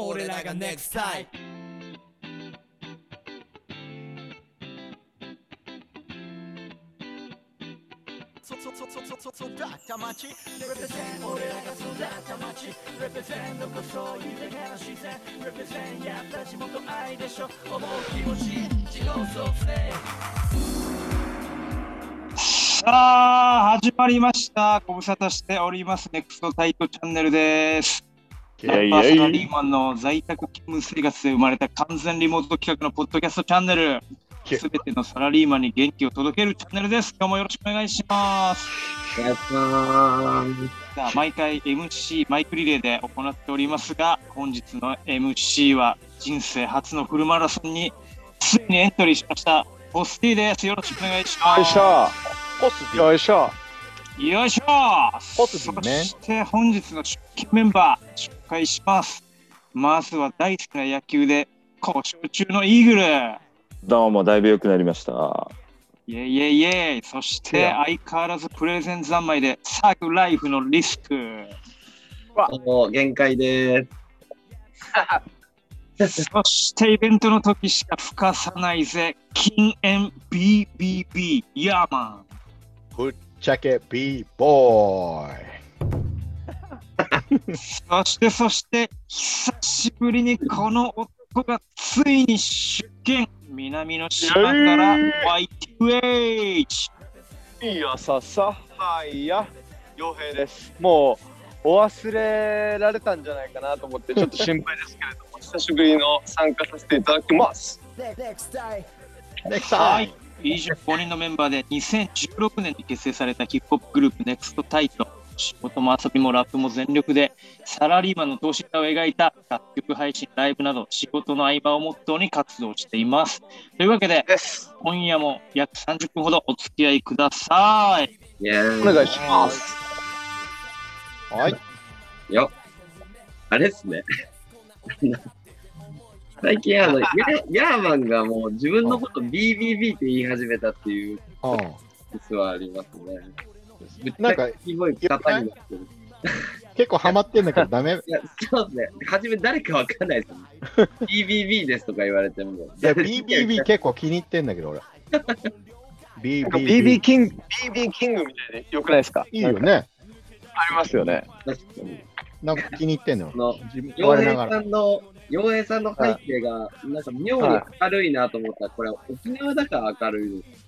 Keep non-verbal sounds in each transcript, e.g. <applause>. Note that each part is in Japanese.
俺らが NEXT タイプそそそそそそ育った街 Represent 俺らが育った街 Represent どこそう豊かな自然 Represent やっぱ地元愛でしょ思う気持ち自己創生さあ、始まりました。ご無沙汰しております。ネクストタイトチャンネルです。ーサラリーマンの在宅勤務生活で生まれた完全リモート企画のポッドキャストチャンネル。すべてのサラリーマンに元気を届けるチャンネルです。今日もよろしくお願いします。お願いします。さあ毎回 MC マイクリレーで行っておりますが、本日の MC は人生初のフルマラソンについにエントリーしました。ポスティです。よろしくお願いします。よいしょポスよいしょよいしょそして本日の出勤メンバー紹介します。まずは大好きな野球で故障中のイーグル。どうもだいぶ良くなりましたイェイイェイイェイ。そして相変わらずプレゼン三昧でサークライフのリスク。もう限界です。<laughs> そしてイベントの時しか吹かさないぜ。禁煙 BBB。ヤーマン。チェケ it, B-Boy! そしてそして久しぶりにこの男がついに出現南の島から Y2H! いやささはいや傭兵ですもうお忘れられたんじゃないかなと思ってちょっと心配ですけれども久しぶりの参加させていただきます NEXT TIME! 25人のメンバーで2016年に結成されたヒップホップグループ NEXT タイト仕事も遊びもラップも全力でサラリーマンの投資家を描いた楽曲配信ライブなど仕事の合間をモットーに活動しています。というわけで今夜も約30分ほどお付き合いください。お願いします。はい。よ。あれっすね。最近あの、ヤヤーマンがもう自分のこと BBB って言い始めたっていうう実はありますね。なんかすごい方になってる。ん。結構ハマってんだけどダメ。いいや、そうですね。初め誰かわかんないですよね。<laughs> BBB ですとか言われても。いや、BBB 結構気に入ってんだけど俺。BB BBB キング BB キングみたいでよくないですか？いいよね。ありますよね確かに。なんか気に入ってんのよ。の自分洋平我ながら。さんの、洋平さんの背景が、なんか妙に明るいなと思ったら、これ沖縄だから明るいです。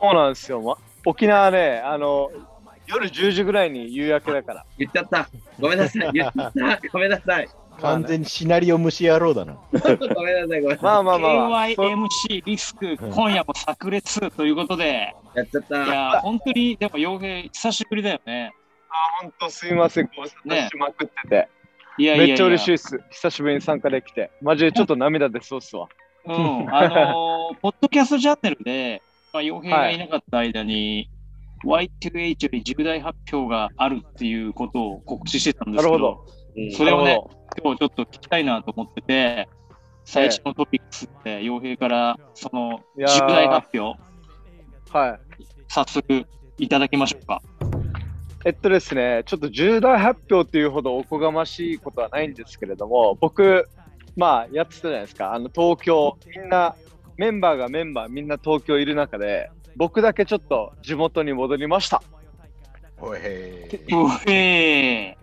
そうなんですよ、ま、沖縄ねあの夜10時ぐらいに夕焼けだから言っちゃった。ごめんなさい。<laughs> 言っちゃった。ごめんなさい。完全にシナリオ虫野郎だな。ごめんなさい。ごめんなさい。まあまあまあ、KYMC リスク、今夜も炸裂ということで、やっちゃっいた。や、本当に、でも、洋平、久しぶりだよね。本当すいませんご無沙汰しまくってて、いやいやいや。めっちゃ嬉しいです。久しぶりに参加できて。マジでちょっと涙出そうっすわ。うん、あのー <laughs> ポッドキャストチャンネルで、まあ、洋平がいなかった間に、Y2H より重大発表があるっていうことを告知してたんですけど、なるほど。うん。それをね今日ちょっと聞きたいなと思ってて、最初のトピックスで洋平からその重大発表、どはい。早速いただきましょうか。えっとですね、ちょっと重大発表っていうほどおこがましいことはないんですけれども、僕、まあ、やってたじゃないですか、あの東京、みんな、メンバーがメンバー、みんな東京いる中で、僕だけちょっと地元に戻りました。おいへうへ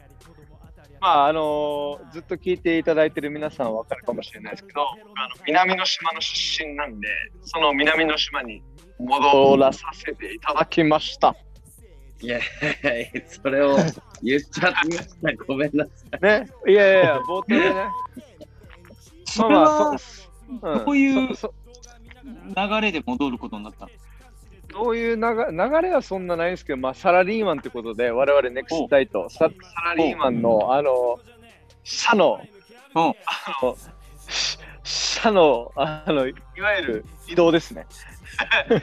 まあ、あのーずっと聞いていただいてる皆さんはわかるかもしれないですけど、僕あの南の島の出身なんで、その南の島に戻らさせていただきました。いやいやいやそれを言っちゃってました。ごめんなさい。ね、いやいやいや、冒頭でね。それはうんどういう流れで戻ることになった？のどういう流流れはそんなないんですけど、まあ、サラリーマンってことで、我々ネクストタイト、ササラリーマンの、あの、社の、社の、あの、いわゆる移動ですね。っ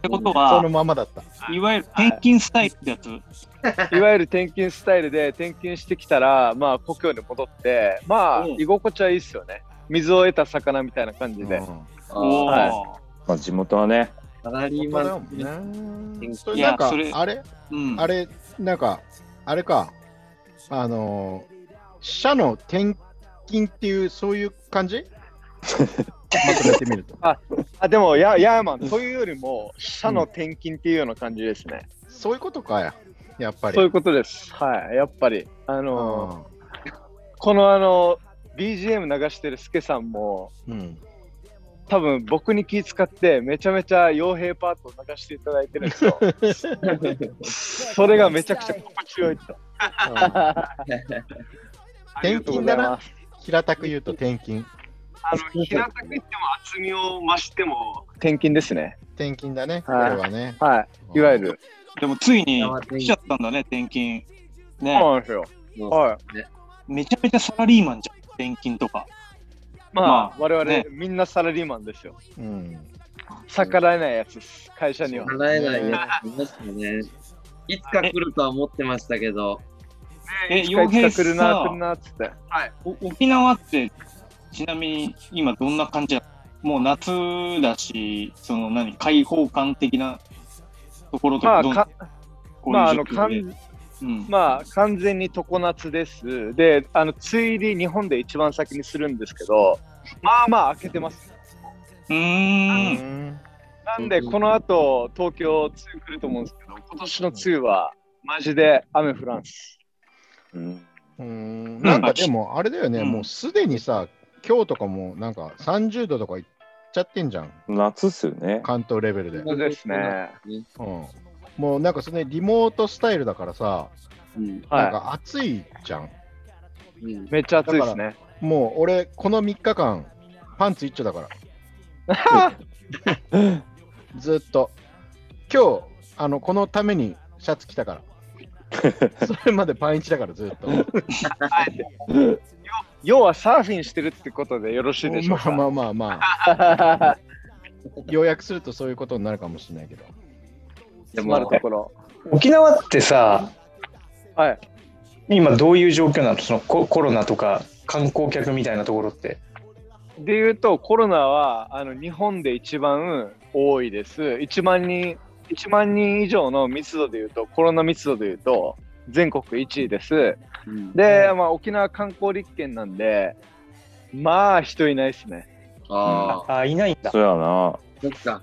てことそはの、ままだった。いわゆる転勤スタイルってやつ。<laughs> いわゆる転勤スタイルで転勤してきたら、まあ、故郷に戻って、まあ、うん。居心地はいいっすよね。水を得た魚みたいな感じで。はい。まあ、地元はね、サラリーマンそうだよね。そいやれなんかあれ？うん。あれなんかあれか。あのー <laughs> 社の転勤っていう、そういう感じ？<laughs> まとめてみると。<laughs> あ、でも、やヤーマン、というよりも、社の転勤っていうような感じですね。そういうことかや、やっぱり。そういうことです。はい、やっぱり。あのーこのあの、BGM 流してるスケさんも、うん。多分僕に気遣って、めちゃめちゃ傭兵パートを流していただいてるんですよ。<laughs> それがめちゃくちゃ心地よいと。転勤だな。平たく言うと転勤。あの、平たく言っても厚みを増しても、転勤ですね。転勤だね、こはいれはね。はい。いわゆる。でもついに来ちゃったんだね、転勤。そうね、なんですよ。はい。めちゃめちゃサラリーマンじゃん、転勤とか。まあ、まあ我々、ねみんなサラリーマンですよ。うん。逆らえないやつです。会社には。払えないやついましたね。いつか来るとは思ってましたけど、えいつかいつか来るな、さ来るなっつって。はい。お沖縄って、ちなみに今どんな感じなの？もう夏だし、その何、開放感的なところとまあ、かまあ、あの、いう状況で完うんまあ、完全に常夏です。で、あの、梅雨入り日本で一番先にするんですけど、まあまあ開けてます。うー。うんん。なんで、この後、東京、梅雨来ると思うんですけど、今年の梅雨は、マジで雨降らんす。うんうんなんかでも、あれだよね、うんもうすでにさ、今日とかもなんか30度とかいっちゃってんじゃん、夏っすよね。関東レベルで。そうですね。うん、もうなんかそれ、リモートスタイルだからさ、うん。なんはか暑いじゃん。うんい。めっちゃ暑いですね。もう俺、この3日間、パンツ一丁だから。<laughs> ずっと。今日、あの、このためにシャツ着たから。<laughs> それまでパンイチだから、ずっと。<laughs> 要はサーフィンしてるってことでよろしいでしょうか？まあまあまあまあ、<laughs> 要約するとそういうことになるかもしれないけど。詰まるところ。沖縄ってさ、はい。今どういう状況なの？そのココロナとか観光客みたいなところって。で言うと、コロナはあの日本で一番多いです。1万人、1万人以上の密度で言うと、コロナ密度で言うと、全国1位です。うんで、まあ、沖縄観光立県なんで、まあ、人いないですね。ああ、あ、いないんだそ。うやな。そっか。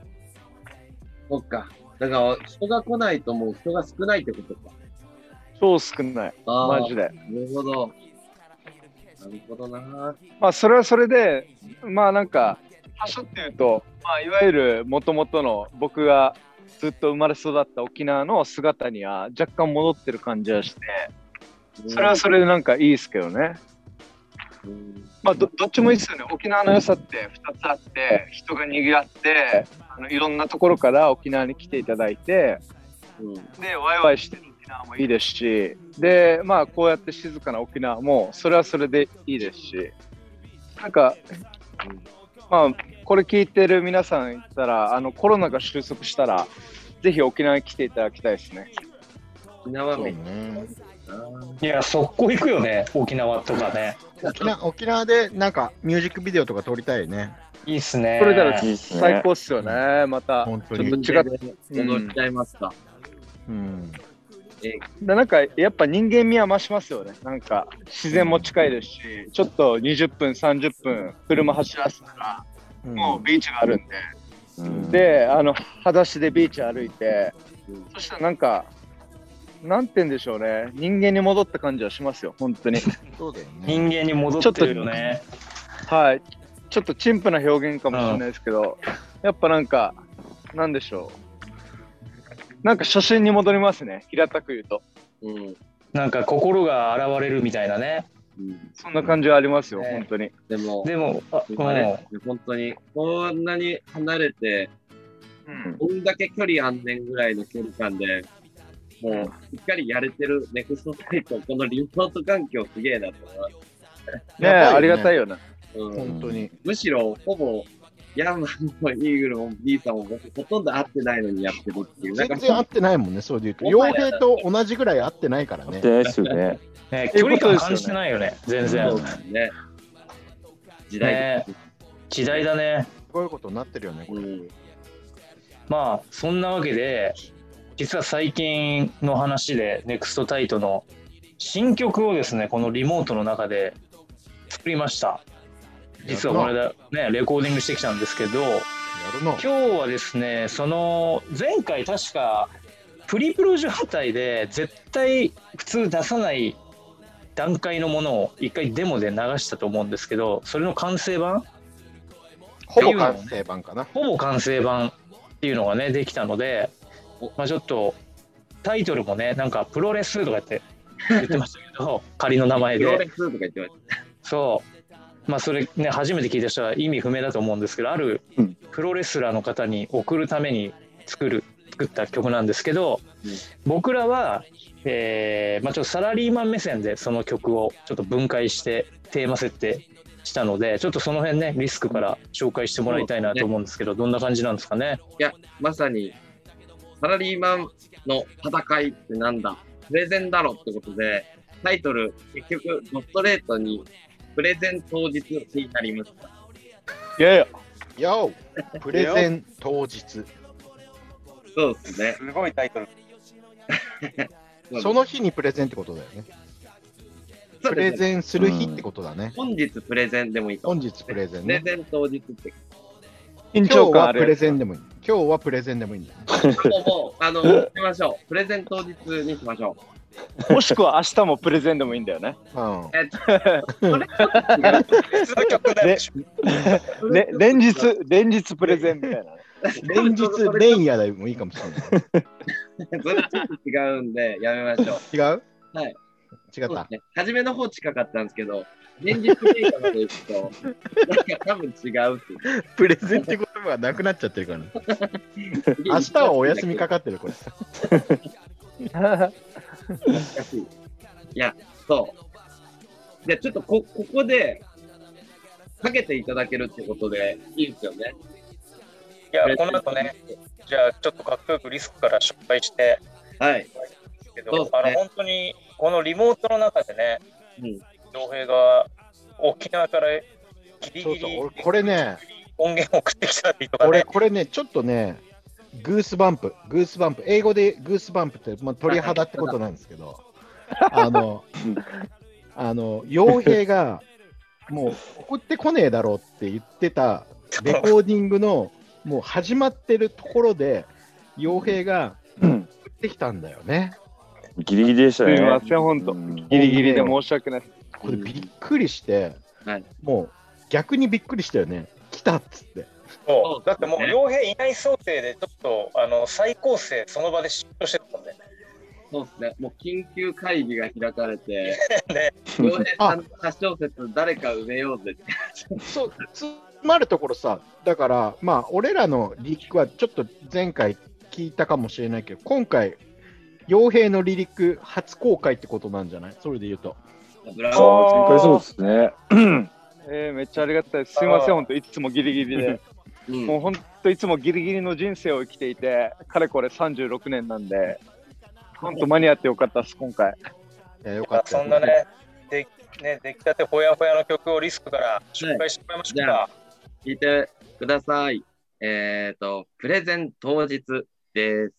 そっか。だから、人が来ないともう人が少ないってことか。超少ない。ああ、マジで。なるほど。なるほどな。まあ、それはそれで、まあ、なんか、場所っていうと、まあ、いわゆるもともとの僕がずっと生まれ育った沖縄の姿には若干戻ってる感じはして、それはそれでなんかいいですけどね。うんまあど、どっちもいいですよね。沖縄の良さって2つあって、人が賑わって、あのいろんなところから沖縄に来ていただいて、うんで、ワイワイしてる沖縄もいいですし、で、まあ、こうやって静かな沖縄も、それはそれでいいですし、なんか、まあ、これ聞いてる皆さんいたら、あのコロナが収束したら、ぜひ沖縄に来ていただきたいですね。沖縄。いや、速攻行くよね、沖縄とかね。沖縄沖縄でなんかミュージックビデオとか撮りたいね。いいっすね。それならいいっすね最高っすよね、また。本当に。ちょっと違っ戻っちゃいますか。うん。でなんかやっぱ人間味は増しますよね。なんか自然も近いですし、ちょっと20分、30分車走らせたら、もうビーチがあるんで、うんで、あの、裸足でビーチ歩いてうん、そしたらなんか、なんて言うんでしょうね、人間に戻った感じはしますよ、本当に。そうだよね。人間に戻ってるよね。はい。ちょっと陳腐な表現かもしれないですけど、やっぱなんか、なんでしょう。なんか初心に戻りますね、平たく言うと。うん。なんか心が現れるみたいなね。うん。そんな感じはありますよ、ね本当に。でも、でも、ああれ、本当に、こんなに離れて、うん。こんだけ距離あんねんぐらいの距離感で、もう、しっかりやれてるネクストサイト、このリモート環境すげえなと思います。ねえ、ありがたいよね。うん、本当に。むしろ、ほぼ、ヤーマンもイーグルも B さんも僕、ほとんど会ってないのにやってるっていう。全然合ってないもんね、そうで言うと。傭兵と同じぐらい合ってないからね。でですよね。ね、そういうことですよね距離感感じてないよね、全然そう。ですね。時代です。時代だね。こういうことになってるよね。これうん。まあ、そんなわけで、実は最近の話で、ネクストタイトの新曲をですね、このリモートの中で作りました。実はこれでね、レコーディングしてきたんですけど、今日はですね、その前回確かプリプロ状態で絶対普通出さない段階のものを一回デモで流したと思うんですけど、それの完成版？ほぼ完成版かな。ほぼ完成版っていうのがねできたので、まあ、ちょっとタイトルもねなんかプロレスとか言って言ってましたけど <laughs> 仮の名前で。プロレスとか言ってましそうまあそれね初めて聞いた人は意味不明だと思うんですけどあるうん。プロレスラーの方に送るために作る作った曲なんですけど、うん。僕らは、えーまあ、ちょっとサラリーマン目線でその曲をちょっと分解してテーマ設定したのでちょっとその辺ねリスクから紹介してもらいたいなと思うんですけど、どんな感じなんですかね？た。いや、まさに、サラリーマンの戦いってなんだ？プレゼンだろってことで、タイトル、結局、ドストレートに、プレゼン当日になりました。いやいや、よープレゼン当日。そうですね。すごいタイトル。<laughs> その日にプレゼンってことだよね。プレゼンする日ってことだね。本日プレゼンでもいいかも本日プレゼンね。プレゼン当日って。緊今日張感プレゼンでもいい。今日はプレゼンでもいいんだよね。<laughs> もう、もう、あの、しましょう。プレゼン当日にしましょ <laughs> もしくは明日もプレゼンでもいいんだよね。うんう。。えっと、それ連日、連日プレゼンみたいなね。<laughs> 連日連夜でもいいかもしれない。それちょっと違うんで、やめましょう。<laughs> 違う？はい。違った？ね。初めの方近かったんですけど、現実データまで行くと、なんか多分違うっていう。プレゼンって言葉がなくなっちゃってるからね。明日はお休みかかってる、これ。難しい。いや、そう。で、ちょっとこ、ここで、かけていただけるってことでいいですよね。いやこの後ねじゃあちょっとかっこよくリスクから紹介してはい。けど、ねあの本当にこのリモートの中でね、うん洋平が沖縄からギリギリそうそう、俺これね、音源を送ってきたりとか俺ね、これね、ちょっとね、グースバンプ、グースバンプ、英語でグースバンプって、まあ、鳥肌ってことなんですけど、<laughs> あの、あの、傭兵が、もう送ってこねえだろうって言ってたレコーディングの、もう始まってるところで、傭兵がうん送ってきたんだよね。ギリギリでしたね。すみません、本当。うんギリギリで申し訳ない。これびっくりして、はいもう逆にびっくりしたよね。来たっつって。そうだってもうね洋平いない想定でちょっとあの再構成その場で出張してたもんね。そうですね。もう緊急会議が開かれて、<laughs> ね洋平さんの歌小説誰か埋めようぜって。そう、つまるところさ、だから、まあ、俺らのリリックはちょっと前回聞いたかもしれないけど、今回、傭兵のリリック初公開ってことなんじゃない？それで言うと。ああ、前回そうですね。えー、めっちゃありがたいです。すみません、本当いつもギリギリで。<laughs> ー。うんもう本当いつもギリギリの人生を生きていて、かれこれ36年なんで、本当間に合ってよかったです、今回。いやよかったよそんなねでね出来たてほやほやの曲をリスクから紹介してもらいましょうか。は聞いてください。えっ、と、プレゼン当日です。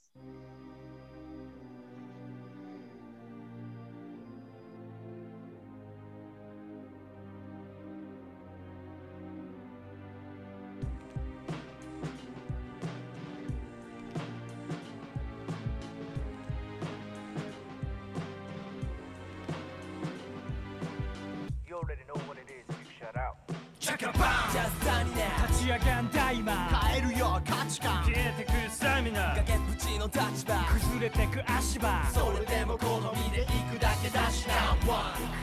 れてく足場。それでも好みで行くだけだし。な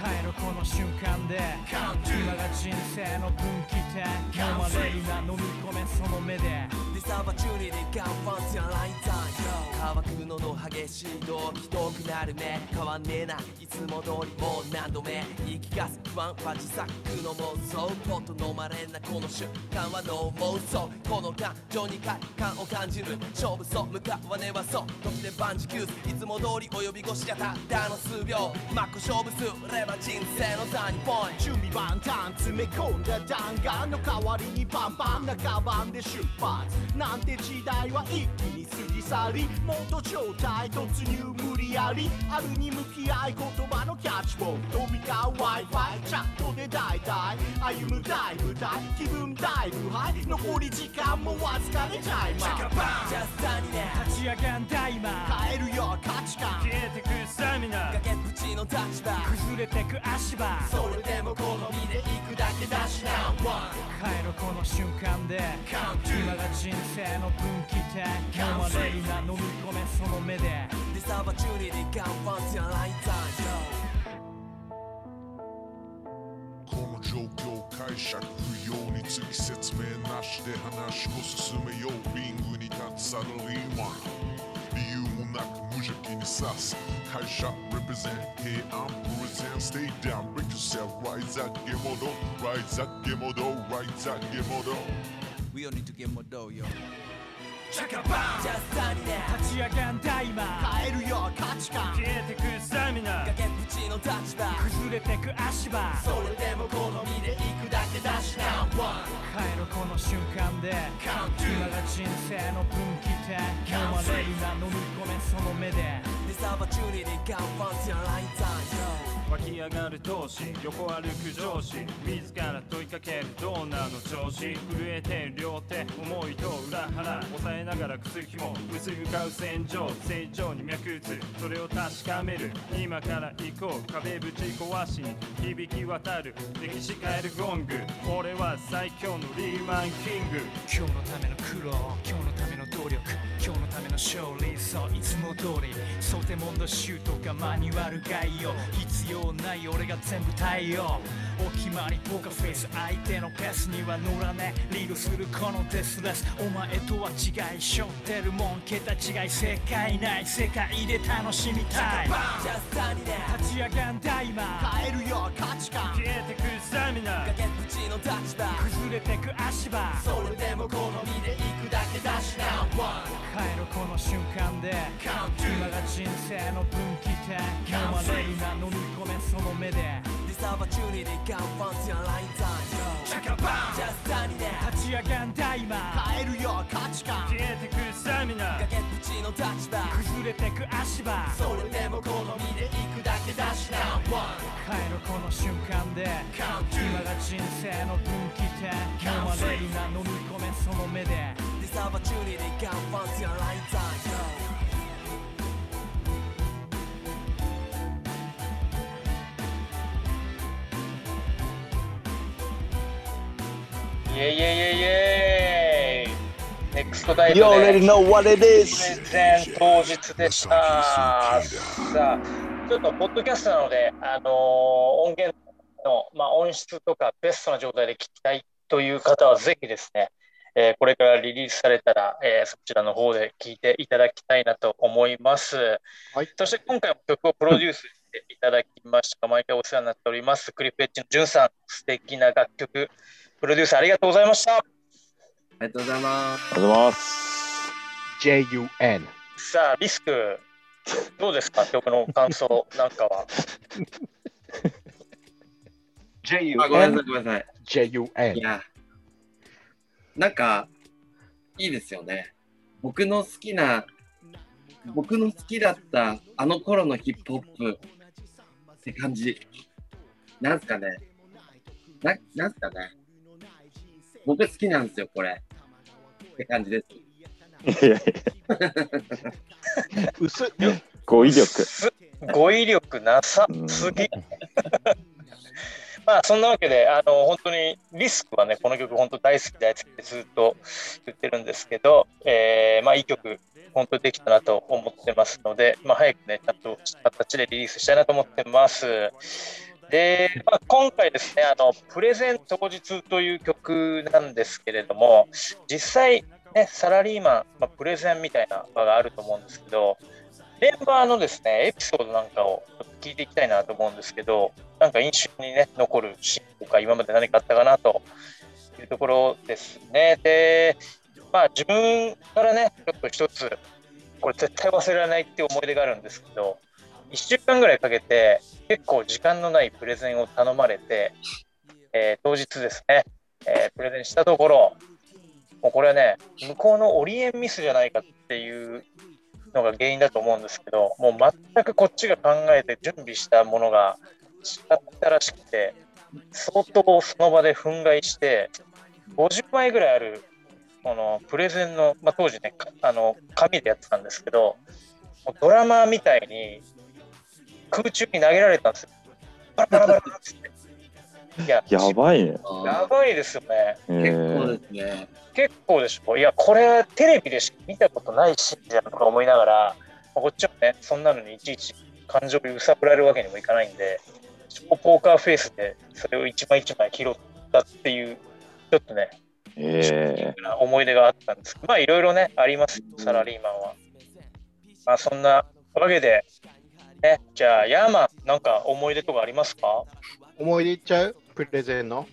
変えろこの瞬間で。今が人生の分岐点。飲まれるな飲み込めその目でディサバチュニティガンファンツやラインタイム乾くのの激しい動機遠くなる目変わんねえないつも通りもう何度目言い聞かす不安は自作の妄想ポッと飲まれんなこの瞬間はの妄想この感情に快感を感じる勝負そう向かわねはそう時で万事休すいつも通りお呼び越しがたったの数秒真っ向勝負すれば人生の座にポイント準備万端詰め込んだ弾丸の代わりにパンパンなカバンで出発なんて時代は一気に過ぎ去り元状態突入無理やりあるに向き合い言葉のキャッチボール飛び交う Wi-Fi チャットで大体歩む大舞台気分だいぶハイ残り時間もわずかでタイマー。ジャスタにね立ち上がんだ今変えるよ価値観。消えてくスタミナ。崖っぷちの立場。崩れてく足場。それでも好みで行くだけだしな。One 帰るこの瞬間で。今が人生の分岐点。飲まれるな飲み込めその目で This opportunity come once in a lifetime この状況解釈不要につき説明なしで話を進めようリングに立つサラリーマン理由もなく無邪気に刺す会社 represent here I'm present stay down break yourself rise up ゲモド rise up ゲモド rise up ゲモド We all need to get more dough yo チャカバン。ジャスタにね立ち上がんだ今変えるよ価値観消えてくスタミナ。崖っぷちの立場崩れてく足場。それでも好みで行くだけだしな。One 帰るこの瞬間で。今が人生の分岐点。飲まれるな飲み込めその目で。This opportunity come once in a lifetime yo 湧き上がる闘志横歩く上司自ら問いかけるドーナーの調子震えて両手思いと裏腹抑えながら靴ひも薄くかう戦場正常に脈打つそれを確かめる。今から行こう壁ぶち壊しに響き渡る歴史変えるゴング。俺は最強のリーマンキング。今日のための苦労今日のための努力今日のための勝利そういつも通り想定問答シュートがマニュアル概要必要ない俺が全部対応お決まりポーカーフェイス相手のペースには乗らね。リードするこのデスレス。お前とは違いしょってるもん桁違い正解ない。世界で楽しみたい。ジャスタにね立ち上がんだ今変えるよ価値観消えてくスタミナ。崖っぷちの立場。崩れてく足場。それでも好みで行くだけだしな。One 帰るこの瞬間で。今が人生の分岐点。飲まれるな飲み込めその目で。This opportunity a ンジャスタにね立ち上がんだ今。変えるよ価値観消えてくスタミナ。崖っぷちの立場。崩れてく足場。それでも好みで行くだけだしな One 帰るこの瞬間で今が人生の分岐点飲まれるな飲み込めその目で This opportunity come once in a lifetime yo イェイイェイイェイイェイネクストダイブ You で already know what it プ is! 当日でした。さあ、ちょっとポッドキャストなので、あのー音源の、まあ、音質とかベストな状態で聞きたいという方は、ぜひですね、えーこれからリリースされたら、えーそちらの方で聞いていただきたいなと思います。はいそして今回も曲をプロデュースしていただきました、毎回お世話になっております、クリプエッジのジュンさん、素敵な楽曲、プロデュースありがとうございました。ありがとうございます。ありがとうございます。JUN。さあ、リスク、どうですか、曲の感想なんかは。あ、ごめんなさい、ごめんなさい。い JUN。や、なんか、いいですよね。僕の好きな、僕の好きだったあの頃のヒップホップって感じ。なんすかね。な、なんすかね。僕好きなんですよ、これ。って感じです。いやいや薄っ。語彙力。語彙力なさすぎ。まあそんなわけで、あの本当にリスクはね、この曲本当大好き大好きってずっと言ってるんですけど、えーまあいい曲、本当にできたなと思ってますので、まあ早くね、ちゃんとした形でリリースしたいなと思ってます。で、まあ、今回ですね、あのプレゼン当日という曲なんですけれども、実際、ね、サラリーマン、まあ、プレゼンみたいな場があると思うんですけど、メンバーのですね、エピソードなんかを聞いていきたいなと思うんですけど、なんか印象にね、残るシーンとか、今まで何かあったかなというところですね。で、まあ自分からね、ちょっと一つこれ絶対忘れられないっていう思い出があるんですけど、1週間ぐらいかけて、結構時間のないプレゼンを頼まれて、えー当日ですね、えープレゼンしたところ、もうこれはね、向こうのオリエンミスじゃないかっていうのが原因だと思うんですけど、もう全くこっちが考えて準備したものが違ったらしくて、相当その場で憤慨して、50枚ぐらいあるこのプレゼンの、まあ、当時ね、あの紙でやってたんですけど、もうドラマみたいに空中に投げられたんですよ。バラバラバラって。いや、やばいね。やばいですよね。え結構ーですね。結構でしょ。いや、これテレビでしか見たことないシーンじゃんとか思いながら、まあこっちもね、そんなのにいちいち感情を揺さぶられるわけにもいかないんで、超ポーカーフェイスでそれを一枚一枚拾ったっていう、ちょっとね、えな思い出があったんですけど、まあいろいろね、ありますよ、サラリーマンは。まあそんなわけで、ね、じゃあ、ヤーマン、なんか思い出とかありますか？思い出いっちゃう？プレゼンの？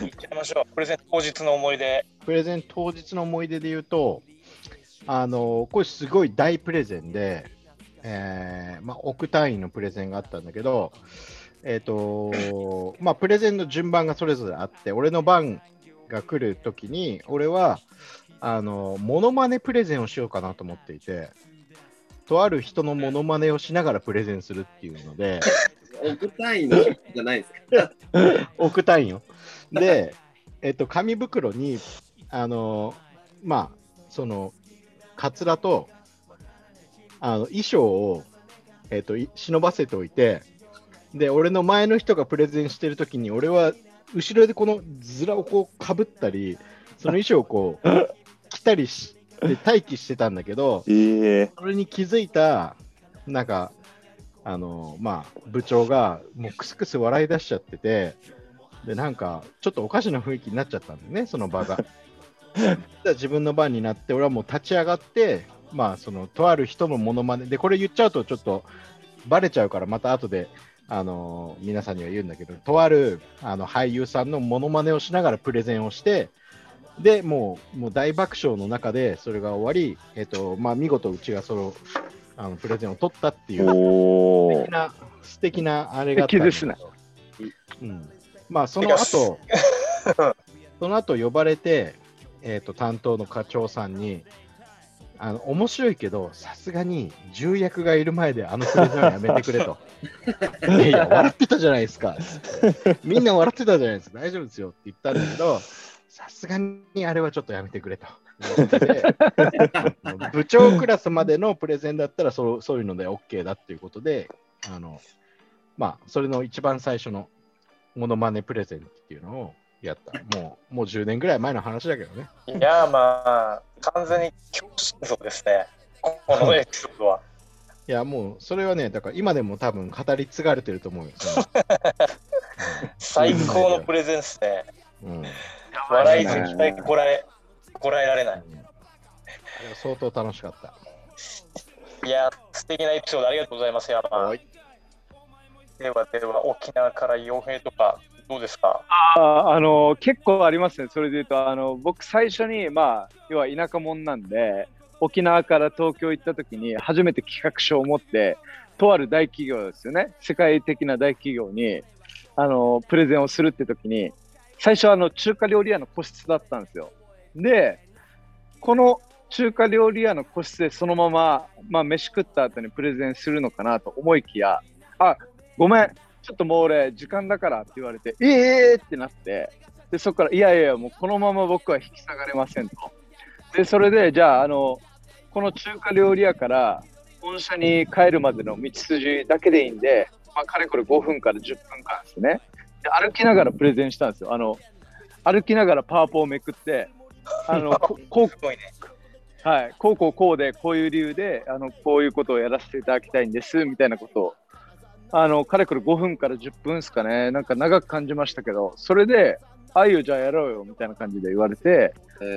言っちゃいましょう。プレゼン当日の思い出。プレゼン当日の思い出で言うと、あのこれすごい大プレゼンで、えーまあ、億単位のプレゼンがあったんだけど、えっ、と、まあ、プレゼンの順番がそれぞれあって、俺の番が来るときに、俺は、あの、モノマネプレゼンをしようかなと思っていて、とある人のモノマネをしながらプレゼンするっていうので、億単位のじゃないですか。億単位よ。で、えっと、紙袋に、あの、まあ、その、カツラと、あの、衣装を、えっと、い忍ばせておいて、で、俺の前の人がプレゼンしてるときに、俺は、後ろでこのズラをこうかぶったり、その衣装をこう、<laughs> 着たりして待機してたんだけど、ええそれに気づいた、なんか、あの、まあ、部長が、もうクスクス笑い出しちゃってて、で、なんか、ちょっとおかしな雰囲気になっちゃったんだよね、その場が。自分の番になって、俺はもう立ち上がって、まあ、その、とある人のモノマネで、これ言っちゃうとちょっとバレちゃうから、また後で、あの皆さんには言うんだけど、とあるあの俳優さんのモノマネをしながらプレゼンをして、でもうもう大爆笑の中でそれが終わり、えっとまあ、見事うちがそのあのプレゼンを取ったっていう素敵な素敵なあれがあったんまあその後 <laughs> その後呼ばれて、えっと担当の課長さんにあの面白いけどさすがに重役がいる前であのプレゼンはやめてくれと。<laughs> いやいや笑ってたじゃないですか。みんな笑ってたじゃないですか。大丈夫ですよって言ったんだけどさすがにあれはちょっとやめてくれと。<laughs> 部長クラスまでのプレゼンだったらそうそういうので OK だっていうことで、あのまあ、それの一番最初のモノマネプレゼンっていうのをやった。もうもう10年ぐらい前の話だけどね。いや、まあ、完全に強心臓ですね。このエピソードは。<laughs> いや、もうそれはね、だから今でも多分語り継がれてると思うよ。<laughs> 最高のプレゼンですね。うん、笑いこらえ、こらえられない。あれは相当楽しかった。いや、素敵なエピソードありがとうございます、ヤーマン。ではでは、沖縄から傭兵とか、どうですか？ああの結構ありますね、それで言うと、あの僕、最初に、まあ、要は田舎者なんで、沖縄から東京行った時に、初めて企画書を持って、とある大企業ですよね、世界的な大企業にあのプレゼンをするって時に、最初はあの中華料理屋の個室だったんですよ。で、この中華料理屋の個室でそのまま、まあ、飯食った後にプレゼンするのかなと思いきや、あごめん、ちょっともう俺、時間だからって言われて、ええーってなって、でそこから、いやいや、もうこのまま僕は引き下がれませんと。で、それで、じゃあ、あの、この中華料理屋から本社に帰るまでの道筋だけでいいんで、まあ、かれこれ5分から10分間ですね。で歩きながらプレゼンしたんですよ。あの歩きながらパワポをめくって、あのここう。はい、こうこうこうで、こういう理由で、あのこういうことをやらせていただきたいんですみたいなことを、あのかれこれ5分から10分ですかね、なんか長く感じましたけど、それで、ああいうじゃあやろうよみたいな感じで言われて、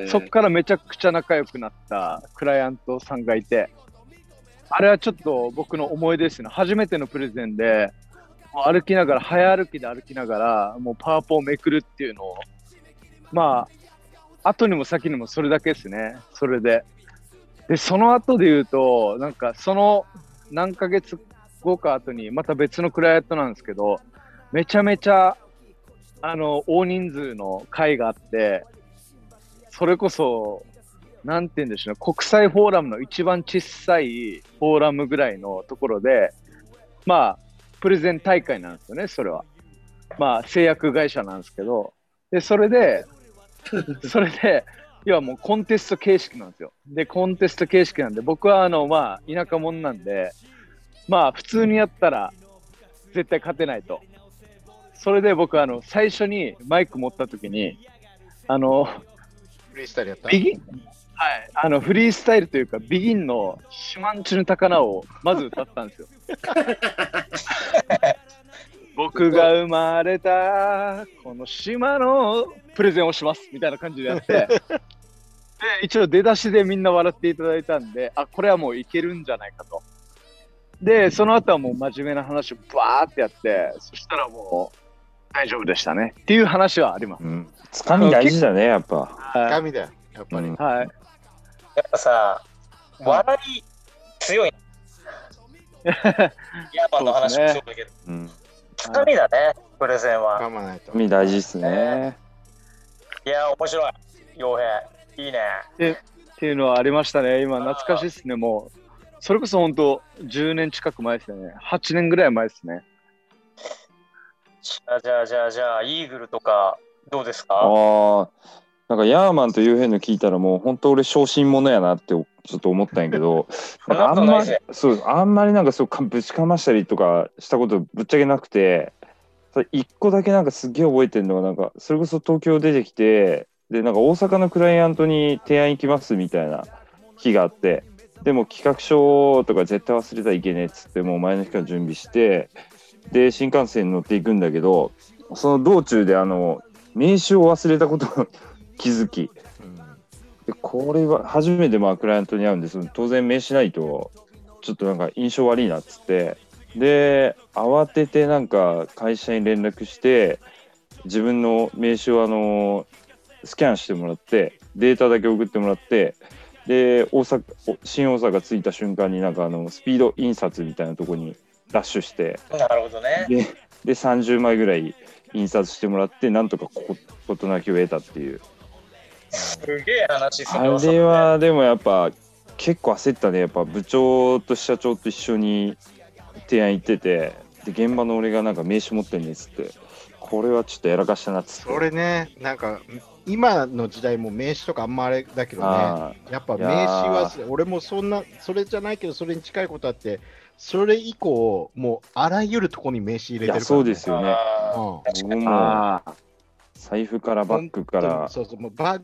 そっからめちゃくちゃ仲良くなったクライアントさんがいて、あれはちょっと僕の思い出ですね。初めてのプレゼンで、歩きながら、早歩きで歩きながら、もうパワポをめくるっていうのを、まあ、後にも先にもそれだけですね。それで。で、その後で言うと、なんかその何ヶ月後か後に、また別のクライアントなんですけど、めちゃめちゃ、あの、大人数の会があって、それこそ、なんて言うんでしょう、国際フォーラムの一番小さいフォーラムぐらいのところで、まあ、プレゼン大会なんですよね、それは。まあ、製薬会社なんですけど、で、それで、<laughs> それで、要はもうコンテスト形式なんですよ。で、コンテスト形式なんで、僕はあの、まあ、田舎者なんで、まあ、普通にやったら絶対勝てないと。それで僕、あの、最初にマイク持った時に、あの、フリースタイルやった？ビギン、はい、あの、フリースタイルというか、ビギンのシマンチュの高菜をまず歌ったんですよ。<laughs> 僕が生まれたこの島のプレゼンをしますみたいな感じでやって、<laughs> で一応出だしでみんな笑っていただいたんで、あ、これはもういけるんじゃないかと。で、その後はもう真面目な話をバーってやって、そしたらもう大丈夫でしたねっていう話はあります。うん。つかみ大事だね、やっぱ。はい神だよ、やっぱり。うんはい。やっぱさ、笑い強い。<laughs> ヤーマンの話もそうだけど、うん。つかみだね、プレゼンは。噛まないと。み大事っすね。いや、面白い。傭兵、いいね。っていうのはありましたね。今懐かしいですね。もう、それこそ本当10年近く前ですよね。8年ぐらい前ですね。じゃあ、じゃあ、じゃあ、じゃあ、イーグルとか、どうですか？ああ。なんかヤーマンとユーヘンの聞いたらもう本当俺小心者やなってちょっと思ったんやけど <laughs> そんなことないぜそうあんまりなんかそうかぶちかましたりとかしたことぶっちゃけなくて一個だけなんかすっげえ覚えてるのがなんかそれこそ東京出てきてでなんか大阪のクライアントに提案行きますみたいな日があってでも企画書とか絶対忘れたらいけねえっつってもう前の日から準備してで新幹線に乗っていくんだけどその道中であの名刺を忘れたことを気づき。うん。でこれは初めてまあクライアントに会うんです当然名刺ないとちょっとなんか印象悪いなっつって。で慌ててなんか会社に連絡して自分の名刺をあのスキャンしてもらってデータだけ送ってもらってで大阪お新大阪着いた瞬間になんかあのスピード印刷みたいなとこにダッシュして。なるほどね。でで30枚ぐらい印刷してもらってなんとかこ事なきを得たっていうすげえ話すあれはでもやっぱ結構焦ったね。やっぱ部長と社長と一緒に提案行ってて。で現場の俺がなんか名刺持ってんねっつって。これはちょっとやらかしたなっつって。それね、なんか、今の時代も名刺とかあんまあれだけどね、あやっぱ名刺ー。は、俺もそんな、それじゃないけど、それに近いことあって、それ以降、もうあらゆるとこに名刺入れてるから、ね。いやそうですよね。うん。確かに。財布からバッグから。そうそう、もうバッ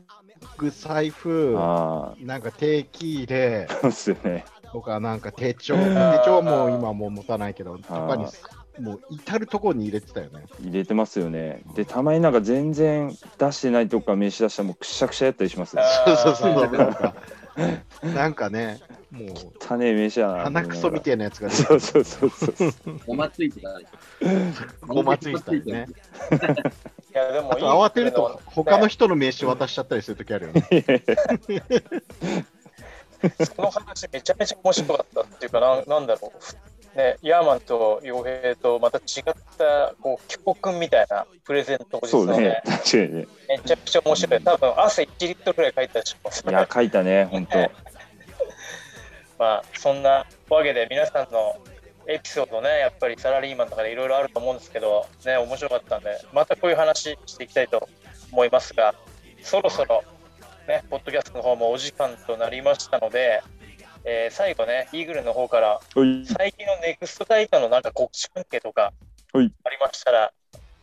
グ、財布、あなんか定期入れあそうですよね。とか、なんか手帳、手帳も今もう持たないけど、とかに、もう至るところに入れてたよね。入れてますよね。でたまになんか全然出してないとこから名刺出したらもうくしゃくしゃやったりしますよそうそうそう、なんか、なんかね、もう、汚ねえ名刺やな鼻くそみたいなやつがそうそうそうそうごまついてたら。ごまついてたりね。いや、でも慌てると、他の人の名刺渡しちゃったりするときあるよね。<laughs> その話めちゃめちゃ面白かったっていうかなんなんだろう、ね、ヤーマンと傭兵とまた違ったこう教訓みたいなプレゼントを実そうね。はねね。めちゃくちゃ面白い。多分汗1リットルぐらいかいたでしょいや書いたね本当。<laughs> まあそんなわけで皆さんのエピソードねやっぱりサラリーマンとかでいろいろあると思うんですけどね面白かったんでまたこういう話していきたいと思いますがそろそろねポッドキャストの方もお時間となりましたので、えー最後ねイーグルの方からはい最近のネクストタイトのなんか告知関係とかあはいりましたら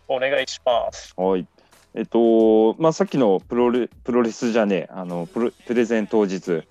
お願いします。はい。えっと、まあ、さっきのプロレプロレスじゃねえ、あのプロプレゼン当日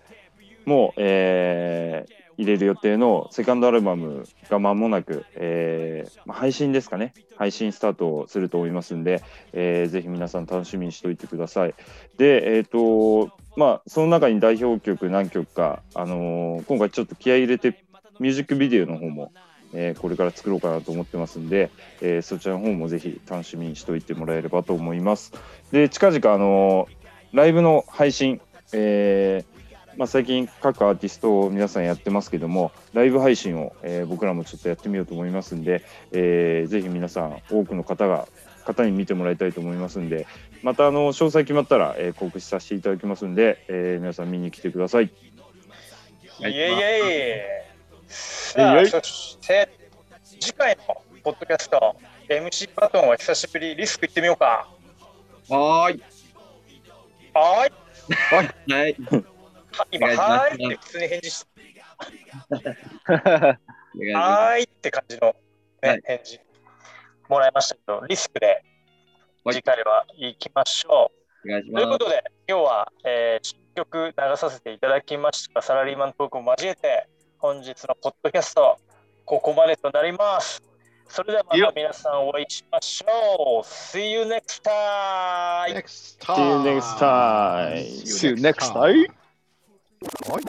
も、えー入れる予定のセカンドアルバムが間もなく、えー、配信ですかね、配信スタートすると思いますんで、えーぜひ皆さん楽しみにしておいてください。で、えっと、まあ、その中に代表曲何曲か、あのー今回ちょっと気合い入れて、ミュージックビデオの方も、えーこれから作ろうかなと思ってますんで、えーそちらの方もぜひ楽しみにしておいてもらえればと思います。で、近々、あのーライブの配信、えーまあ、最近各アーティストを皆さんやってますけどもライブ配信を、えー僕らもちょっとやってみようと思いますんで、えーぜひ皆さん多くの方が方に見てもらいたいと思いますんでまたあの詳細決まったら、えー告知させていただきますんで、えー皆さん見に来てください。イエイエイさあ、そして次回のポッドキャスト MC バトンは久しぶりリスク行ってみようか。はーい。はーい。はい。<laughs> 今、はーいって普通に返事して、<laughs> はーいって感じの、ねはい返事もらいましたけど、リスクで次回は行きましょう。ということ。で、今日は、えー、新曲流させていただきましたサラリーマントークを交えて、本日のポッドキャスト、ここまでとなります。それではまた皆さんお会いしましょう。See you next time! Next See you next time. See you next time. boy